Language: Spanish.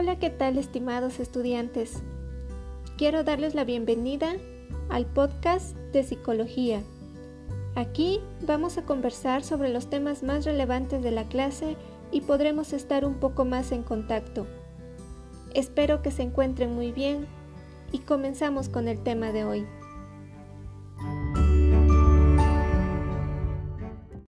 Hola, ¿qué tal estimados estudiantes? Quiero darles la bienvenida al podcast de psicología. Aquí vamos a conversar sobre los temas más relevantes de la clase y podremos estar un poco más en contacto. Espero que se encuentren muy bien y comenzamos con el tema de hoy.